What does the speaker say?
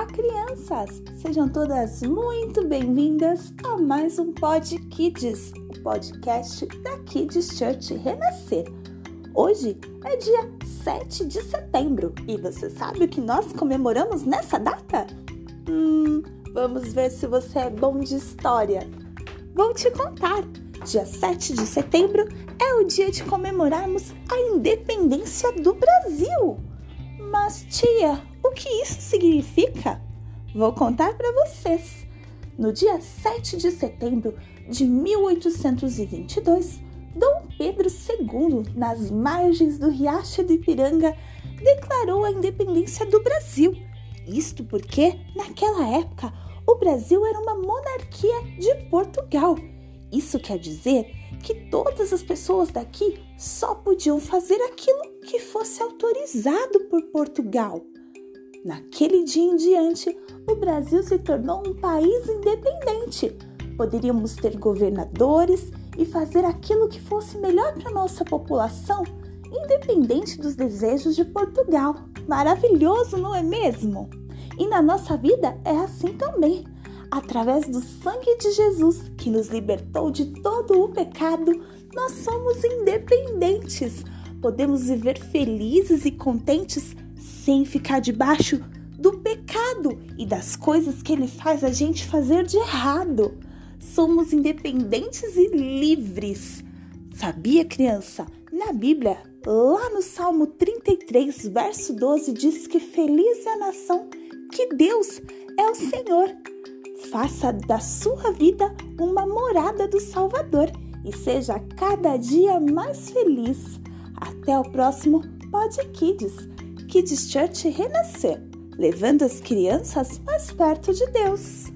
crianças! Sejam todas muito bem-vindas a mais um Pod Kids, o podcast da Kids Church Renascer. Hoje é dia 7 de setembro e você sabe o que nós comemoramos nessa data? Hum, vamos ver se você é bom de história. Vou te contar. Dia 7 de setembro é o dia de comemorarmos a independência do Brasil. Mas, tia, o que isso significa? Vou contar para vocês. No dia 7 de setembro de 1822, Dom Pedro II, nas margens do Riacho do Ipiranga, declarou a independência do Brasil. Isto porque, naquela época, o Brasil era uma monarquia de Portugal. Isso quer dizer que todas as pessoas daqui só podiam fazer aquilo que fosse autorizado por Portugal. Naquele dia em diante, o Brasil se tornou um país independente. Poderíamos ter governadores e fazer aquilo que fosse melhor para nossa população, independente dos desejos de Portugal. Maravilhoso, não é mesmo? E na nossa vida é assim também. Através do sangue de Jesus, que nos libertou de todo o pecado, nós somos independentes. Podemos viver felizes e contentes sem ficar debaixo do pecado e das coisas que ele faz a gente fazer de errado. Somos independentes e livres. Sabia, criança? Na Bíblia, lá no Salmo 33, verso 12, diz que feliz é a nação que Deus é o Senhor. Faça da sua vida uma morada do Salvador e seja cada dia mais feliz. Até o próximo Pod Kids, Kids Church Renascer, levando as crianças mais perto de Deus.